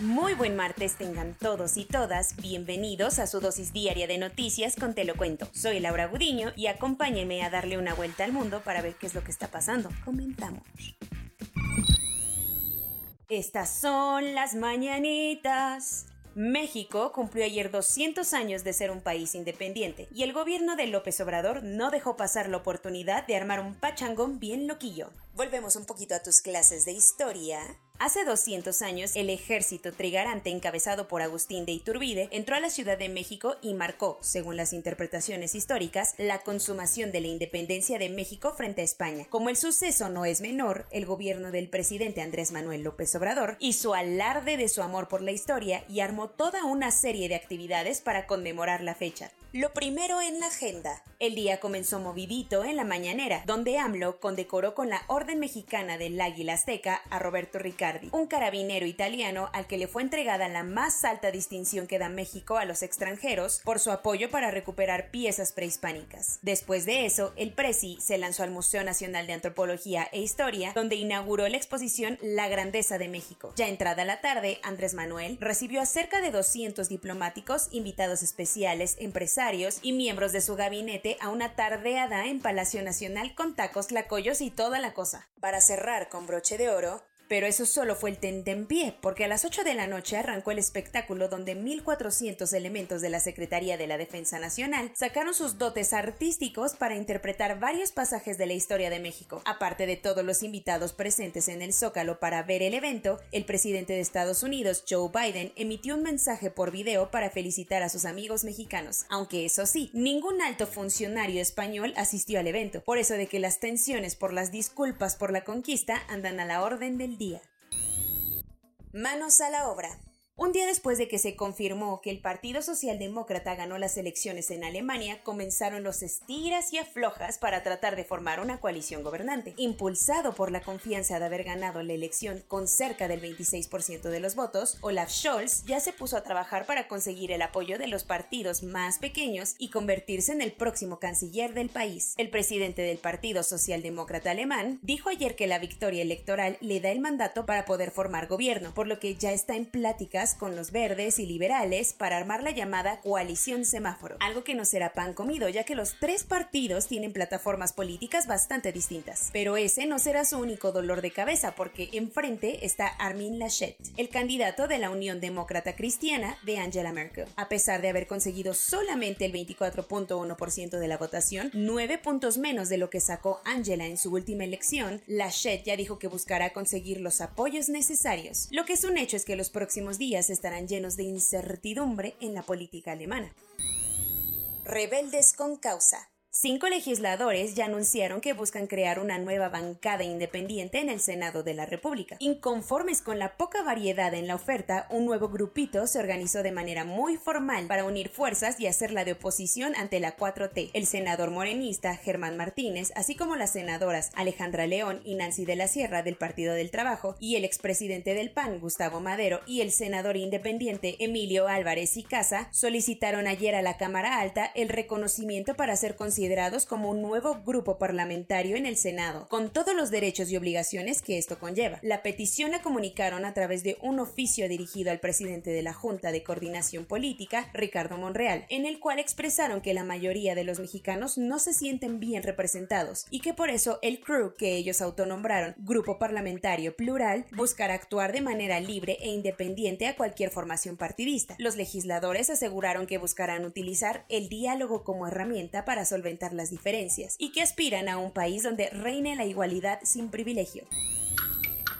Muy buen martes tengan todos y todas, bienvenidos a su dosis diaria de noticias con Te lo cuento. Soy Laura Gudiño y acompáñeme a darle una vuelta al mundo para ver qué es lo que está pasando. Comentamos. Estas son las mañanitas. México cumplió ayer 200 años de ser un país independiente y el gobierno de López Obrador no dejó pasar la oportunidad de armar un pachangón bien loquillo. Volvemos un poquito a tus clases de historia. Hace 200 años, el ejército trigarante encabezado por Agustín de Iturbide entró a la Ciudad de México y marcó, según las interpretaciones históricas, la consumación de la independencia de México frente a España. Como el suceso no es menor, el gobierno del presidente Andrés Manuel López Obrador hizo alarde de su amor por la historia y armó toda una serie de actividades para conmemorar la fecha. Lo primero en la agenda. El día comenzó movidito en la mañanera, donde AMLO condecoró con la Orden Mexicana del Águila Azteca a Roberto Un carabinero italiano al que le fue entregada la más alta distinción que da México a los extranjeros por su apoyo para recuperar piezas prehispánicas. Después de eso, el Presi se lanzó al Museo Nacional de Antropología e Historia, donde inauguró la exposición La Grandeza de México. Ya entrada la tarde, Andrés Manuel recibió a cerca de 200 diplomáticos, invitados especiales, empresarios, y miembros de su gabinete a una tardeada en Palacio Nacional con tacos, lacoyos y toda la cosa. Para cerrar con broche de oro, pero eso solo fue el tentempié, porque a las 8 de la noche arrancó el espectáculo donde 1.400 elementos de la Secretaría de la Defensa Nacional sacaron sus dotes artísticos para interpretar varios pasajes de la historia de México. Aparte de todos los invitados presentes en el Zócalo para ver el evento, el presidente de Estados Unidos, Joe Biden, emitió un mensaje por video para felicitar a sus amigos mexicanos, aunque eso sí, ningún alto funcionario español asistió al evento, por eso de que las tensiones por las disculpas por la conquista andan a la orden del día. Manos a la obra. Un día después de que se confirmó que el Partido Socialdemócrata ganó las elecciones en Alemania, comenzaron los estiras y aflojas para tratar de formar una coalición gobernante. Impulsado por la confianza de haber ganado la elección con cerca del 26% de los votos, Olaf Scholz ya se puso a trabajar para conseguir el apoyo de los partidos más pequeños y convertirse en el próximo canciller del país. El presidente del Partido Socialdemócrata alemán dijo ayer que la victoria electoral le da el mandato para poder formar gobierno, por lo que ya está en plática con los verdes y liberales para armar la llamada coalición semáforo, algo que no será pan comido ya que los tres partidos tienen plataformas políticas bastante distintas. Pero ese no será su único dolor de cabeza porque enfrente está Armin Laschet, el candidato de la Unión Demócrata Cristiana de Angela Merkel. A pesar de haber conseguido solamente el 24.1% de la votación, nueve puntos menos de lo que sacó Angela en su última elección, Laschet ya dijo que buscará conseguir los apoyos necesarios. Lo que es un hecho es que los próximos días estarán llenos de incertidumbre en la política alemana. Rebeldes con causa. Cinco legisladores ya anunciaron que buscan crear una nueva bancada independiente en el Senado de la República. Inconformes con la poca variedad en la oferta, un nuevo grupito se organizó de manera muy formal para unir fuerzas y hacerla de oposición ante la 4T. El senador morenista Germán Martínez, así como las senadoras Alejandra León y Nancy de la Sierra del Partido del Trabajo y el expresidente del PAN Gustavo Madero y el senador independiente Emilio Álvarez y Casa solicitaron ayer a la Cámara Alta el reconocimiento para ser considerados como un nuevo grupo parlamentario en el Senado, con todos los derechos y obligaciones que esto conlleva. La petición la comunicaron a través de un oficio dirigido al presidente de la Junta de Coordinación Política, Ricardo Monreal, en el cual expresaron que la mayoría de los mexicanos no se sienten bien representados y que por eso el CRU, que ellos autonombraron Grupo Parlamentario Plural, buscará actuar de manera libre e independiente a cualquier formación partidista. Los legisladores aseguraron que buscarán utilizar el diálogo como herramienta para solventar las diferencias y que aspiran a un país donde reine la igualdad sin privilegio.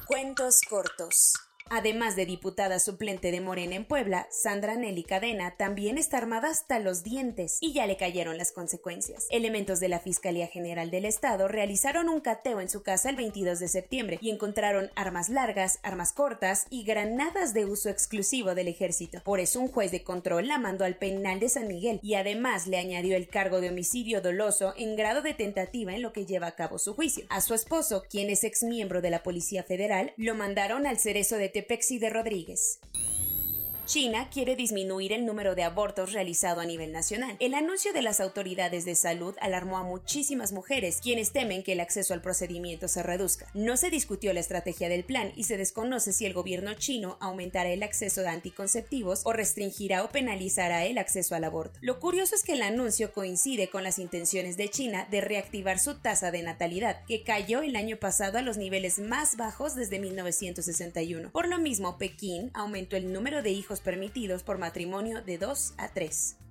Cuentos cortos. Además de diputada suplente de Morena en Puebla, Sandra Nelly Cadena también está armada hasta los dientes y ya le cayeron las consecuencias. Elementos de la Fiscalía General del Estado realizaron un cateo en su casa el 22 de septiembre y encontraron armas largas, armas cortas y granadas de uso exclusivo del ejército. Por eso un juez de control la mandó al penal de San Miguel y además le añadió el cargo de homicidio doloso en grado de tentativa en lo que lleva a cabo su juicio. A su esposo, quien es ex miembro de la Policía Federal, lo mandaron al cerezo de Tepexi de Rodríguez. China quiere disminuir el número de abortos realizado a nivel nacional. El anuncio de las autoridades de salud alarmó a muchísimas mujeres, quienes temen que el acceso al procedimiento se reduzca. No se discutió la estrategia del plan y se desconoce si el gobierno chino aumentará el acceso a anticonceptivos o restringirá o penalizará el acceso al aborto. Lo curioso es que el anuncio coincide con las intenciones de China de reactivar su tasa de natalidad, que cayó el año pasado a los niveles más bajos desde 1961. Por lo mismo, Pekín aumentó el número de hijos permitidos por matrimonio de 2 a 3.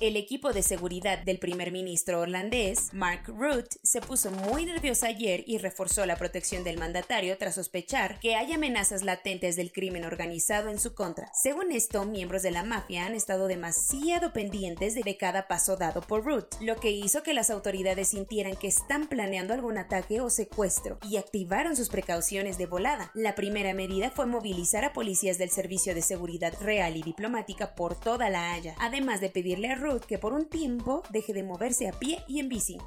El equipo de seguridad del primer ministro holandés, Mark Rutte, se puso muy nervioso ayer y reforzó la protección del mandatario tras sospechar que hay amenazas latentes del crimen organizado en su contra. Según esto, miembros de la mafia han estado demasiado pendientes de cada paso dado por Rutte, lo que hizo que las autoridades sintieran que están planeando algún ataque o secuestro y activaron sus precauciones de volada. La primera medida fue movilizar a policías del Servicio de Seguridad Real y Diplomática por toda la Haya, además de pedirle a Rutte que por un tiempo deje de moverse a pie y en bici.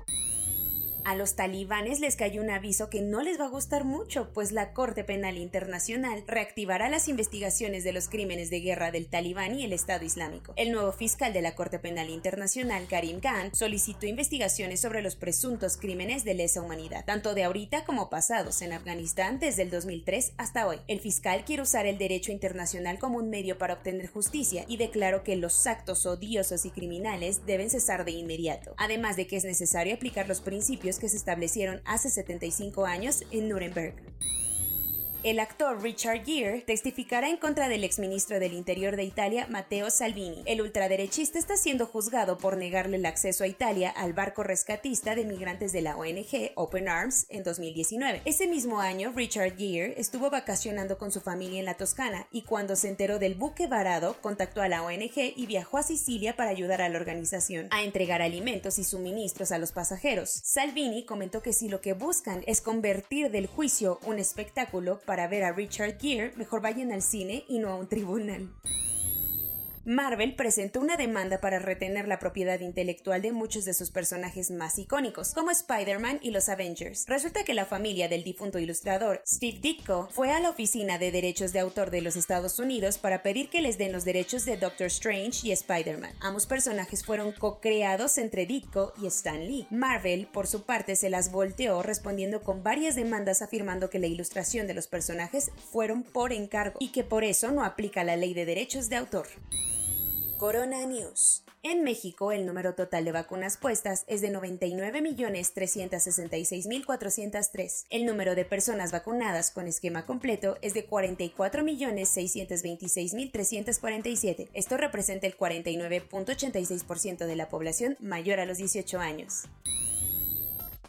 A los talibanes les cayó un aviso que no les va a gustar mucho, pues la Corte Penal Internacional reactivará las investigaciones de los crímenes de guerra del talibán y el Estado Islámico. El nuevo fiscal de la Corte Penal Internacional, Karim Khan, solicitó investigaciones sobre los presuntos crímenes de lesa humanidad, tanto de ahorita como pasados en Afganistán desde el 2003 hasta hoy. El fiscal quiere usar el derecho internacional como un medio para obtener justicia y declaró que los actos odiosos y criminales deben cesar de inmediato, además de que es necesario aplicar los principios que se establecieron hace 75 años en Nuremberg. El actor Richard Gere testificará en contra del exministro del Interior de Italia, Matteo Salvini. El ultraderechista está siendo juzgado por negarle el acceso a Italia al barco rescatista de migrantes de la ONG Open Arms en 2019. Ese mismo año, Richard Gere estuvo vacacionando con su familia en la Toscana y cuando se enteró del buque varado, contactó a la ONG y viajó a Sicilia para ayudar a la organización a entregar alimentos y suministros a los pasajeros. Salvini comentó que si lo que buscan es convertir del juicio un espectáculo, para ver a Richard Gere, mejor vayan al cine y no a un tribunal. Marvel presentó una demanda para retener la propiedad intelectual de muchos de sus personajes más icónicos, como Spider-Man y los Avengers. Resulta que la familia del difunto ilustrador Steve Ditko fue a la Oficina de Derechos de Autor de los Estados Unidos para pedir que les den los derechos de Doctor Strange y Spider-Man. Ambos personajes fueron co-creados entre Ditko y Stan Lee. Marvel, por su parte, se las volteó respondiendo con varias demandas afirmando que la ilustración de los personajes fueron por encargo y que por eso no aplica la ley de derechos de autor. Corona News. En México, el número total de vacunas puestas es de 99.366.403. El número de personas vacunadas con esquema completo es de 44.626.347. Esto representa el 49.86% de la población mayor a los 18 años.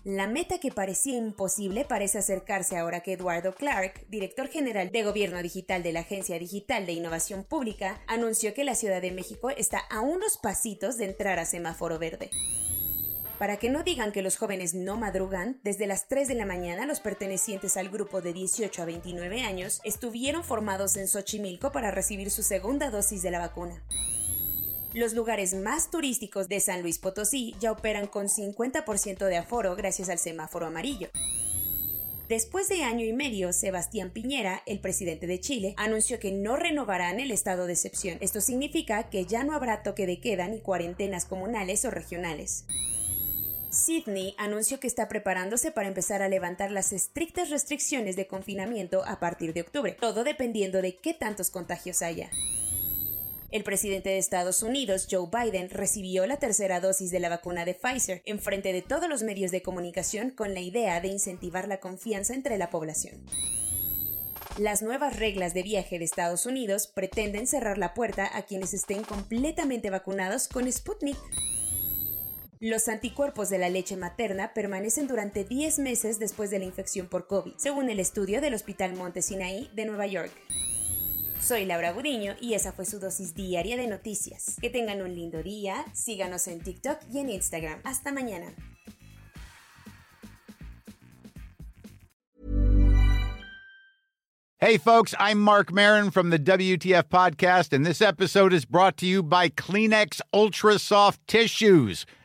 La meta que parecía imposible parece acercarse ahora que Eduardo Clark, director general de Gobierno Digital de la Agencia Digital de Innovación Pública, anunció que la Ciudad de México está a unos pasitos de entrar a semáforo verde. Para que no digan que los jóvenes no madrugan, desde las 3 de la mañana los pertenecientes al grupo de 18 a 29 años estuvieron formados en Xochimilco para recibir su segunda dosis de la vacuna. Los lugares más turísticos de San Luis Potosí ya operan con 50% de aforo gracias al semáforo amarillo. Después de año y medio, Sebastián Piñera, el presidente de Chile, anunció que no renovarán el estado de excepción. Esto significa que ya no habrá toque de queda ni cuarentenas comunales o regionales. Sydney anunció que está preparándose para empezar a levantar las estrictas restricciones de confinamiento a partir de octubre, todo dependiendo de qué tantos contagios haya. El presidente de Estados Unidos, Joe Biden, recibió la tercera dosis de la vacuna de Pfizer en frente de todos los medios de comunicación con la idea de incentivar la confianza entre la población. Las nuevas reglas de viaje de Estados Unidos pretenden cerrar la puerta a quienes estén completamente vacunados con Sputnik. Los anticuerpos de la leche materna permanecen durante 10 meses después de la infección por COVID, según el estudio del Hospital Monte Sinaí de Nueva York. Soy Laura Buriño y esa fue su dosis diaria de noticias. Que tengan un lindo día, síganos en TikTok y en Instagram. Hasta mañana. Hey, folks, I'm Mark Marin from the WTF Podcast, and this episode is brought to you by Kleenex Ultra Soft Tissues